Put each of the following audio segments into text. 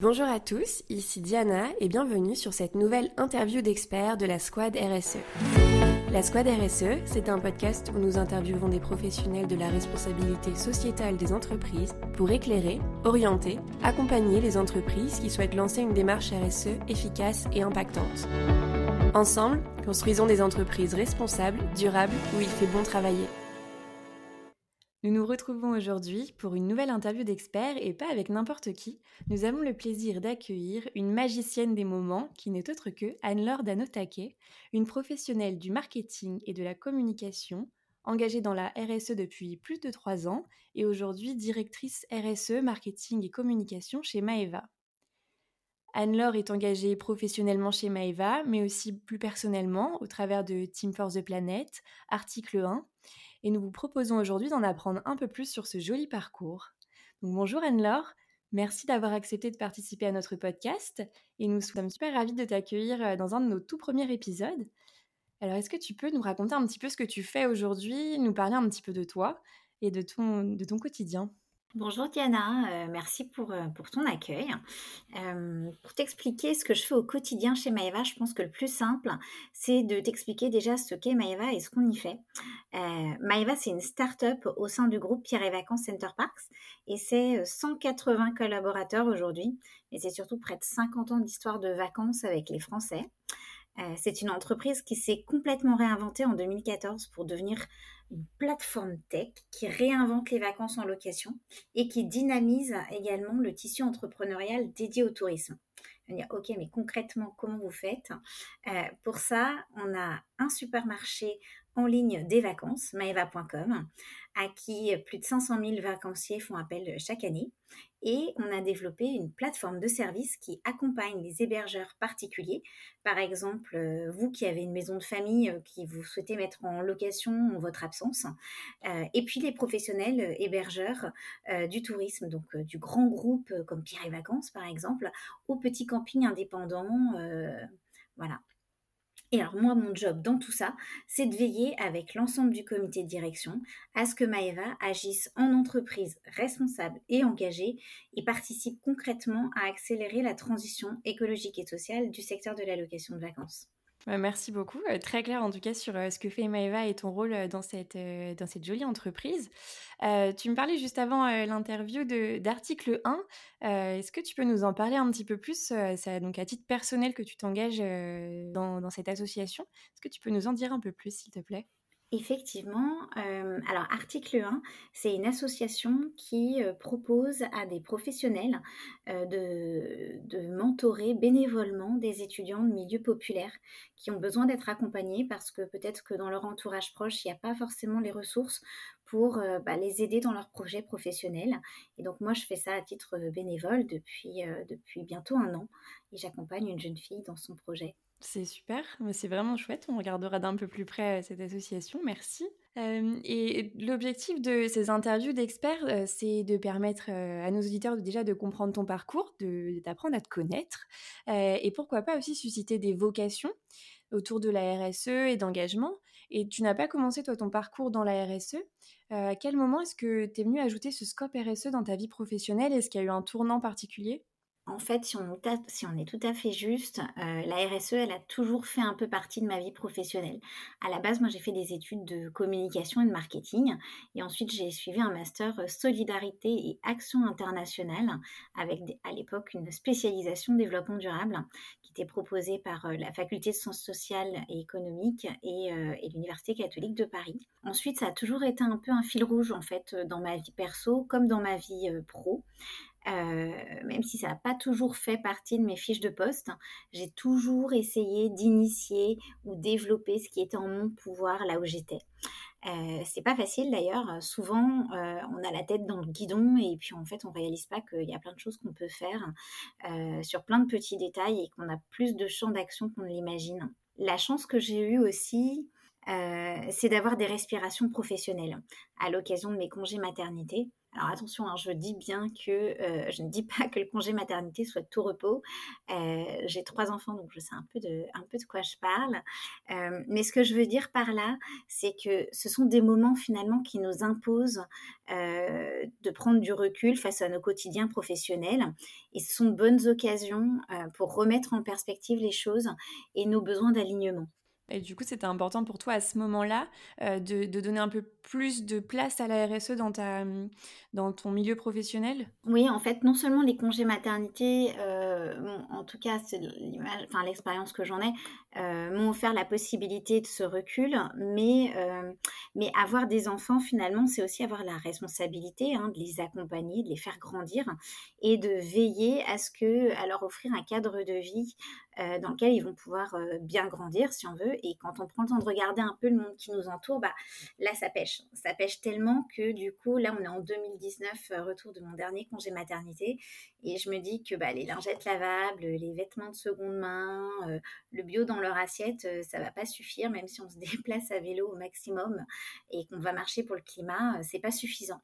Bonjour à tous, ici Diana et bienvenue sur cette nouvelle interview d'experts de la Squad RSE. La Squad RSE, c'est un podcast où nous interviewons des professionnels de la responsabilité sociétale des entreprises pour éclairer, orienter, accompagner les entreprises qui souhaitent lancer une démarche RSE efficace et impactante. Ensemble, construisons des entreprises responsables, durables, où il fait bon travailler. Nous nous retrouvons aujourd'hui pour une nouvelle interview d'experts et pas avec n'importe qui. Nous avons le plaisir d'accueillir une magicienne des moments qui n'est autre que Anne-Laure Danotake, une professionnelle du marketing et de la communication, engagée dans la RSE depuis plus de trois ans et aujourd'hui directrice RSE, marketing et communication chez Maeva. Anne-Laure est engagée professionnellement chez Maeva, mais aussi plus personnellement au travers de Team for the Planet, Article 1, et nous vous proposons aujourd'hui d'en apprendre un peu plus sur ce joli parcours. bonjour Anne-Laure, merci d'avoir accepté de participer à notre podcast et nous sommes super ravis de t'accueillir euh, dans un de nos tout premiers épisodes. Alors est-ce que tu peux nous raconter un petit peu ce que tu fais aujourd'hui, nous parler un petit peu de toi et de ton, de ton quotidien? Bonjour Diana, euh, merci pour, euh, pour, ton accueil. Euh, pour t'expliquer ce que je fais au quotidien chez Maeva, je pense que le plus simple, c'est de t'expliquer déjà ce qu'est Maeva et ce qu'on y fait. Maeva, c'est une start-up au sein du groupe Pierre et Vacances Center Parks et c'est 180 collaborateurs aujourd'hui et c'est surtout près de 50 ans d'histoire de vacances avec les Français. C'est une entreprise qui s'est complètement réinventée en 2014 pour devenir une plateforme tech qui réinvente les vacances en location et qui dynamise également le tissu entrepreneurial dédié au tourisme. On ok, mais concrètement, comment vous faites? Euh, Pour ça, on a un supermarché en ligne des vacances, maeva.com, à qui plus de 500 000 vacanciers font appel chaque année. Et on a développé une plateforme de service qui accompagne les hébergeurs particuliers. Par exemple, euh, vous qui avez une maison de famille euh, qui vous souhaitez mettre en location en votre absence. Euh, et puis les professionnels hébergeurs du tourisme, donc du grand groupe comme Pierre et Vacances par exemple, aux petits campings indépendants. voilà. Et alors moi, mon job dans tout ça, c'est de veiller avec l'ensemble du comité de direction à ce que Maeva agisse en entreprise responsable et engagée et participe concrètement à accélérer la transition écologique et sociale du secteur de l'allocation de vacances. Merci beaucoup. Euh, très clair en tout cas sur euh, ce que fait Maeva et ton rôle euh, dans cette, dans cette jolie entreprise. tu me parlais juste avant l'interview d'article 1. Est-ce que tu peux nous en parler un petit peu plus C'est donc à titre personnel que tu t'engages dans, dans cette association? Est-ce que tu peux nous en dire un peu plus s'il te plaît? Effectivement. Euh, alors, Article 1, c'est une association qui euh, propose à des professionnels euh, de, mentorer bénévolement des étudiants de milieux populaires qui ont besoin d'être accompagnés parce que peut-être que dans leur entourage proche, il n'y a pas forcément les ressources pour bah, les aider dans leurs projets professionnels. Et donc, moi, je fais ça à titre bénévole depuis bientôt un an et j'accompagne une jeune fille dans son projet. C'est super, c'est vraiment chouette. On regardera d'un peu plus près euh, cette association. Merci. Euh, et l'objectif de ces interviews d'experts, euh, c'est de permettre à nos auditeurs déjà de comprendre ton parcours, d'apprendre à te connaître, et pourquoi pas aussi susciter des vocations autour de la RSE et d'engagement. Et tu n'as pas commencé toi ton parcours dans la RSE. à quel moment est-ce que tu es venu ajouter ce scope RSE dans ta vie professionnelle? Est-ce qu'il y a eu un tournant particulier? En fait, si on, est tout à fait juste, euh, la RSE, elle a toujours fait un peu partie de ma vie professionnelle. À la base, moi, j'ai fait des études de communication et de marketing. Et ensuite, j'ai suivi un master euh, solidarité et action internationale avec, à l'époque, une spécialisation développement durable qui était proposée par euh, la faculté de sciences sociales et économiques et, et l'Université catholique de Paris. Ensuite, ça a toujours été un peu un fil rouge, en fait, dans ma vie perso comme dans ma vie pro. Euh, même si ça n'a pas toujours fait partie de mes fiches de poste, j'ai toujours essayé d'initier ou développer ce qui était en mon pouvoir là où j'étais. Euh, c'est pas facile d'ailleurs. Souvent, euh, on a la tête dans le guidon et puis en fait, on réalise pas qu'il y a plein de choses qu'on peut faire euh, sur plein de petits détails et qu'on a plus de champs d'action qu'on ne l'imagine. La chance que j'ai eue aussi, c'est d'avoir des respirations professionnelles à l'occasion de mes congés maternité. Alors attention, hein, je dis bien que euh, je ne dis pas que le congé maternité soit tout repos. Euh, j'ai trois enfants, donc je sais un peu de, quoi je parle. Euh, mais ce que je veux dire par là, c'est que ce sont des moments finalement qui nous imposent de prendre du recul face à nos quotidiens professionnels. Et ce sont de bonnes occasions pour remettre en perspective les choses et nos besoins d'alignement. Et du coup, c'était important pour toi à ce moment-là euh, de, donner un peu plus de place à la RSE dans, ta, dans ton milieu professionnel? Oui, en fait, non seulement les congés maternité, euh, en tout cas, l'expérience que j'en ai, euh, m'ont offert la possibilité de ce recul, mais, mais avoir des enfants, finalement, c'est aussi avoir la responsabilité hein, de les accompagner, de les faire grandir et de veiller à ce que, à leur offrir un cadre de vie dans lequel ils vont pouvoir bien grandir, si on veut, et quand on prend le temps de regarder un peu le monde qui nous entoure, bah, là, ça pêche. Ça pêche tellement que du coup, là, on est en 2019, euh, retour de mon dernier congé maternité. Et je me dis que bah, les lingettes lavables, les vêtements de seconde main, euh, le bio dans leur assiette, euh, ça va pas suffire, même si on se déplace à vélo au maximum et qu'on va marcher pour le climat, c'est pas suffisant.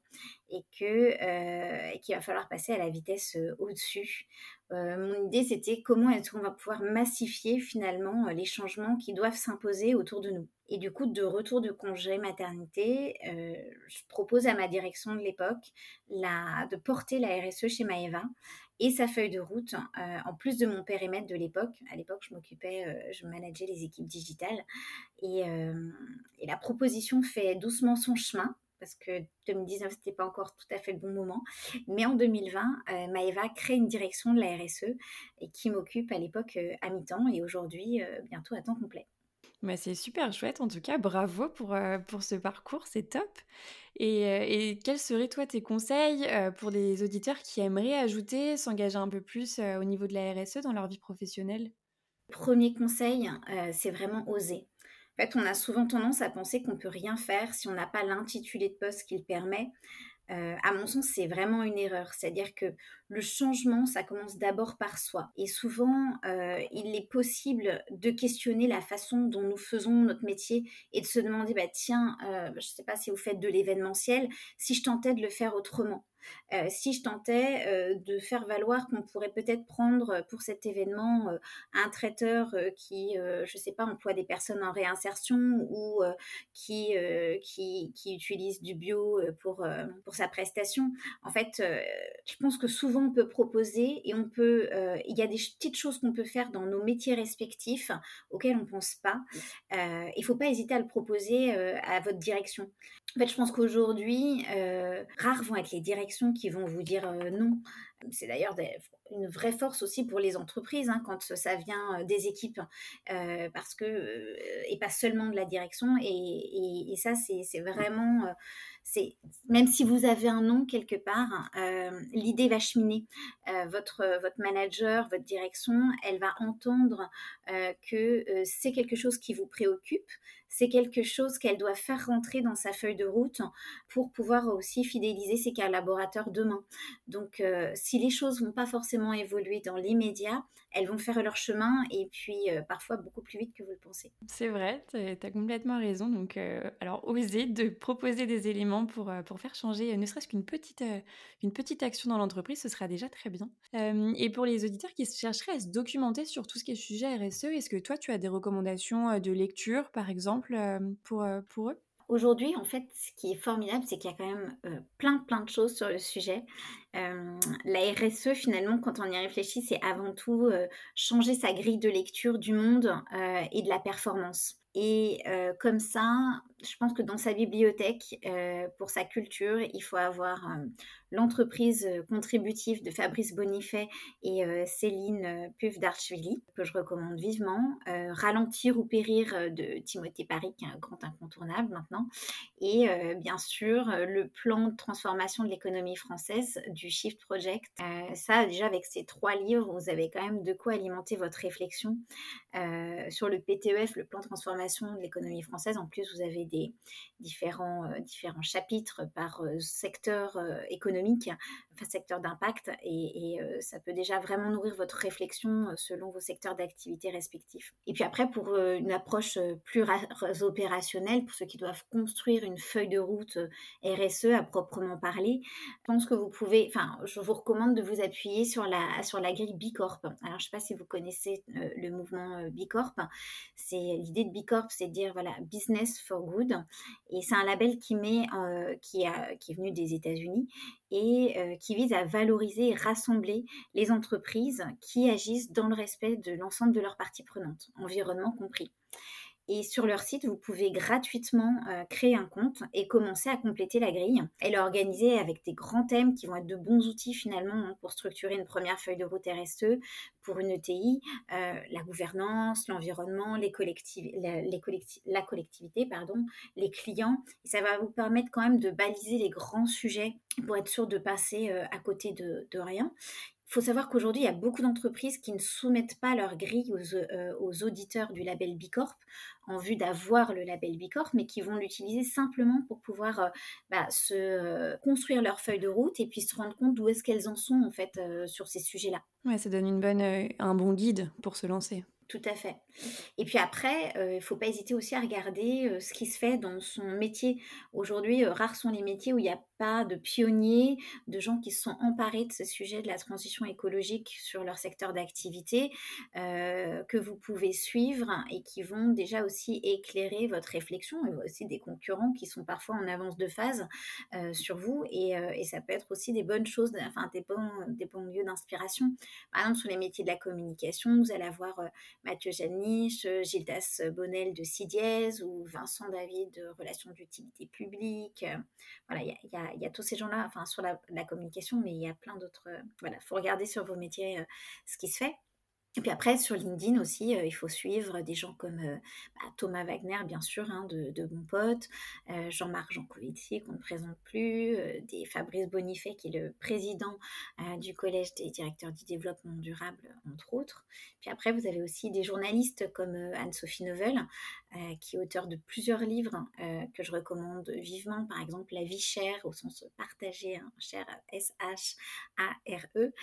Et que qu'il va falloir passer à la vitesse au-dessus euh, mon idée, c'était comment est-ce qu'on va pouvoir massifier finalement euh, les changements qui doivent s'imposer autour de nous. Et du coup, de retour de congé maternité, euh, je propose à ma direction de l'époque de porter la RSE chez Maeva et sa feuille de route, en plus de mon périmètre de l'époque. À l'époque, je m'occupais, je manageais les équipes digitales. et, la proposition fait doucement son chemin parce que 2019, c'était pas encore tout à fait le bon moment. Mais en 2020, euh, Maëva crée une direction de la RSE et qui m'occupe à l'époque euh, à mi-temps et aujourd'hui euh, bientôt à temps complet. Bah, c'est super chouette, en tout cas, bravo pour, pour ce parcours, c'est top. Et, et, quels seraient, toi, tes conseils pour des auditeurs qui aimeraient ajouter, s'engager un peu plus au niveau de la RSE dans leur vie professionnelle? Premier conseil, c'est vraiment oser. En fait, on a souvent tendance à penser qu'on peut rien faire si on n'a pas l'intitulé de poste qui le permet. Euh, à mon sens, c'est vraiment une erreur. C'est-à-dire que le changement, ça commence d'abord par soi. Et souvent, euh, il est possible de questionner la façon dont nous faisons notre métier et de se demander, bah, tiens, euh, je ne sais pas si vous faites de l'événementiel, si je tentais de le faire autrement. Euh, si je tentais euh, de faire valoir qu'on pourrait peut-être prendre pour cet événement euh, un traiteur qui, je ne sais pas, emploie des personnes en réinsertion ou qui, qui, utilise du bio pour, pour sa prestation. En fait, je pense que souvent on peut proposer et on peut, il y a des petites choses qu'on peut faire dans nos métiers respectifs auxquels on ne pense pas. Il ne faut pas hésiter à le proposer à votre direction. En fait, je pense qu'aujourd'hui, rares vont être les directions qui vont vous dire euh, non. C'est d'ailleurs une vraie force aussi pour les entreprises hein, quand ça vient euh, des équipes, euh, parce que et pas seulement de la direction. Et, ça, c'est vraiment, même si vous avez un nom quelque part, l'idée va cheminer. votre votre manager, votre direction, elle va entendre que c'est quelque chose qui vous préoccupe, c'est quelque chose qu'elle doit faire rentrer dans sa feuille de route pour pouvoir aussi fidéliser ses collaborateurs demain. Donc, euh, si les choses vont pas forcément évoluer dans l'immédiat, elles vont faire leur chemin et puis euh, parfois beaucoup plus vite que vous le pensez. C'est vrai, tu as complètement raison. Donc, euh, alors, oser de proposer des éléments pour, pour faire changer ne serait-ce qu'une petite, une petite action dans l'entreprise, ce sera déjà très bien. et pour les auditeurs qui chercheraient à se documenter sur tout ce qui est sujet RSE, est-ce que toi, tu as des recommandations de lecture, par exemple euh, pour, euh, pour eux? Aujourd'hui, en fait, ce qui est formidable, c'est qu'il y a quand même euh, plein, plein de choses sur le sujet. La RSE, finalement, quand on y réfléchit, c'est avant tout changer sa grille de lecture du monde et de la performance. Et comme ça, je pense que dans sa bibliothèque, pour sa culture, il faut avoir l'entreprise contributive de Fabrice Bonifay et Céline Puff d'Archeville, que je recommande vivement. Ralentir ou périr de Timothée Paris, qui est un grand incontournable maintenant. Et bien sûr, le plan de transformation de l'économie française du Shift Project. ça, déjà, avec ces trois livres, vous avez quand même de quoi alimenter votre réflexion sur le PTEF, le plan de transformation de l'économie française. En plus, vous avez des différents, différents chapitres par secteur économique, enfin secteur d'impact, et, et ça peut déjà vraiment nourrir votre réflexion selon vos secteurs d'activité respectifs. Et puis après, pour une approche plus opérationnelle, pour ceux qui doivent construire une feuille de route RSE à proprement parler, je pense que vous pouvez, enfin, je vous recommande de vous appuyer sur la, grille Bicorp. Alors, je ne sais pas si vous connaissez le mouvement Bicorp. C'est l'idée de Bicorp, c'est de dire voilà, business for good. Et c'est un label qui qui, a, qui est venu des États-Unis et qui vise à valoriser et rassembler les entreprises qui agissent dans le respect de l'ensemble de leurs parties prenantes, environnement compris. Et sur leur site, vous pouvez gratuitement euh, créer un compte et commencer à compléter la grille. Elle est organisée avec des grands thèmes qui vont être de bons outils finalement hein, pour structurer une première feuille de route RSE pour une ETI, euh, la gouvernance, l'environnement, les la, les la collectivité, pardon, les clients. Et ça va vous permettre quand même de baliser les grands sujets pour être sûr de passer euh, à côté de rien. Il faut savoir qu'aujourd'hui, il y a beaucoup d'entreprises qui ne soumettent pas leur grille aux, euh, auditeurs du label Bicorp en vue d'avoir le label Bicorp, mais qui vont l'utiliser simplement pour pouvoir euh, bah, se euh, construire leur feuille de route et puis se rendre compte d'où est-ce qu'elles en sont en fait sur ces sujets-là. Ouais, ça donne une bonne, un bon guide pour se lancer. Tout à fait. Et puis après, euh, il ne faut pas hésiter aussi à regarder euh, ce qui se fait dans son métier. Aujourd'hui, euh, rares sont les métiers où il n'y a pas de pionniers, de gens qui se sont emparés de ce sujet de la transition écologique sur leur secteur d'activité, que vous pouvez suivre et qui vont déjà aussi éclairer votre réflexion. A aussi des concurrents qui sont parfois en avance de phase sur vous et, et, ça peut être aussi des bonnes choses, enfin des bons, des bons lieux d'inspiration. Par exemple, sur les métiers de la communication, vous allez avoir Mathieu Janiche, euh, Gildas Bonnel de Sidiez ou Vincent David de Relations d'utilité publique. Euh, voilà, il y, a, tous ces gens-là, enfin sur la, la, communication, mais il y a plein d'autres. Euh, voilà, il faut regarder sur vos métiers ce qui se fait. Et puis après, sur LinkedIn aussi, euh, il faut suivre des gens comme euh, bah, Thomas Wagner, bien sûr, hein, de, de Bon Pote, euh, Jean-Marc Jancovici, qu'on ne présente plus, des Fabrice Bonifay, qui est le président du Collège des directeurs du développement durable, entre autres. Puis après, vous avez aussi des journalistes comme Anne-Sophie Novel, qui est auteur de plusieurs livres que je recommande vivement, par exemple La vie chère, au sens partagé, hein, chère S-H-A-R-E,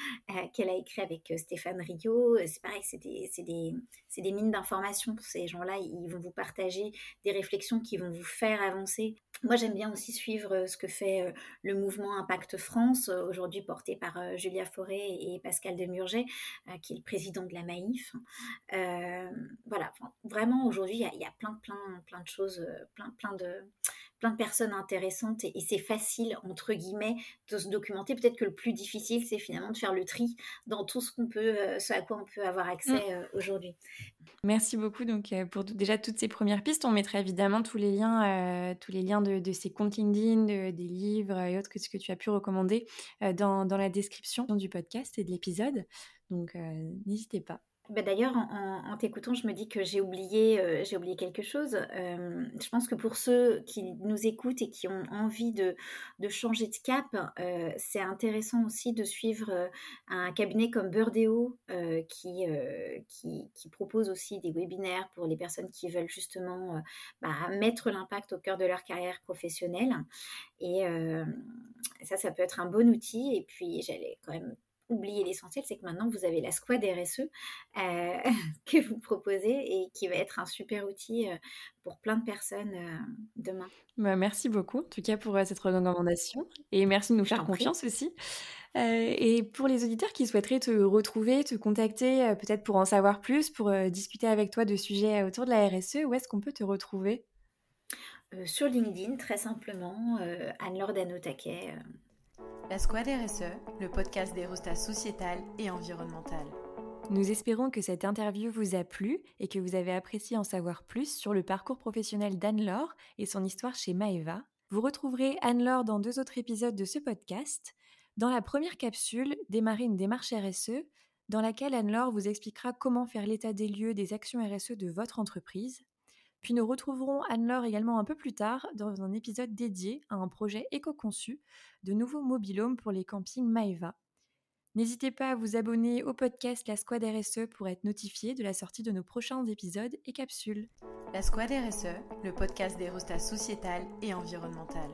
qu'elle a écrit avec Stéphane Rio pareil, c'est des, des, des, mines d'informations pour ces gens-là. Ils vont vous partager des réflexions qui vont vous faire avancer. Moi, j'aime bien aussi suivre euh, ce que fait euh, le mouvement Impact France, euh, aujourd'hui porté par Julia Forêt et Pascal Demurget, qui est le président de la Maïf. voilà, vraiment, aujourd'hui, il y, y, a plein, plein, plein de choses, plein, plein de plein de personnes intéressantes et, c'est facile, entre guillemets, de se documenter. Peut-être que le plus difficile, c'est finalement de faire le tri dans tout ce, qu'on peut, euh, ce à quoi on peut avoir accès mm. euh, aujourd'hui. Merci beaucoup donc, euh, pour déjà toutes ces premières pistes. On mettra évidemment tous les liens, tous les liens de, ces comptes LinkedIn, des livres et autres que ce que tu as pu recommander dans, dans la description du podcast et de l'épisode. Donc n'hésitez pas. Bah, d'ailleurs, en, t'écoutant, je me dis que j'ai oublié, euh, oublié quelque chose. Euh, je pense que pour ceux qui nous écoutent et qui ont envie de, changer de cap, euh, c'est intéressant aussi de suivre un cabinet comme Burdeo qui, qui, propose aussi des webinaires pour les personnes qui veulent justement bah, mettre l'impact au cœur de leur carrière professionnelle. Et ça, ça peut être un bon outil. Et puis, j'allais quand même oublier l'essentiel, c'est que maintenant vous avez la squad RSE euh, que vous proposez et qui va être un super outil euh, pour plein de personnes euh, demain. Bah, merci beaucoup en tout cas pour cette recommandation et merci de nous faire confiance aussi. et pour les auditeurs qui souhaiteraient te retrouver, te contacter, peut-être pour en savoir plus, pour discuter avec toi de sujets autour de la RSE, où est-ce qu'on peut te retrouver? Sur LinkedIn, très simplement, Anne-Laure Danotaquet la Squad RSE, le podcast des rostas sociétal et environnemental. Nous espérons que cette interview vous a plu et que vous avez apprécié en savoir plus sur le parcours professionnel d'Anne-Laure et son histoire chez Maeva. Vous retrouverez Anne-Laure dans deux autres épisodes de ce podcast. Dans la première capsule, Démarrer une démarche RSE, dans laquelle Anne-Laure vous expliquera comment faire l'état des lieux des actions RSE de votre entreprise. Puis nous retrouverons Anne-Laure également un peu plus tard dans un épisode dédié à un projet éco-conçu de nouveaux mobilhomes pour les campings Maeva. N'hésitez pas à vous abonner au podcast La Squad RSE pour être notifié de la sortie de nos prochains épisodes et capsules. La Squad RSE, le podcast d'aérostat sociétal et environnemental.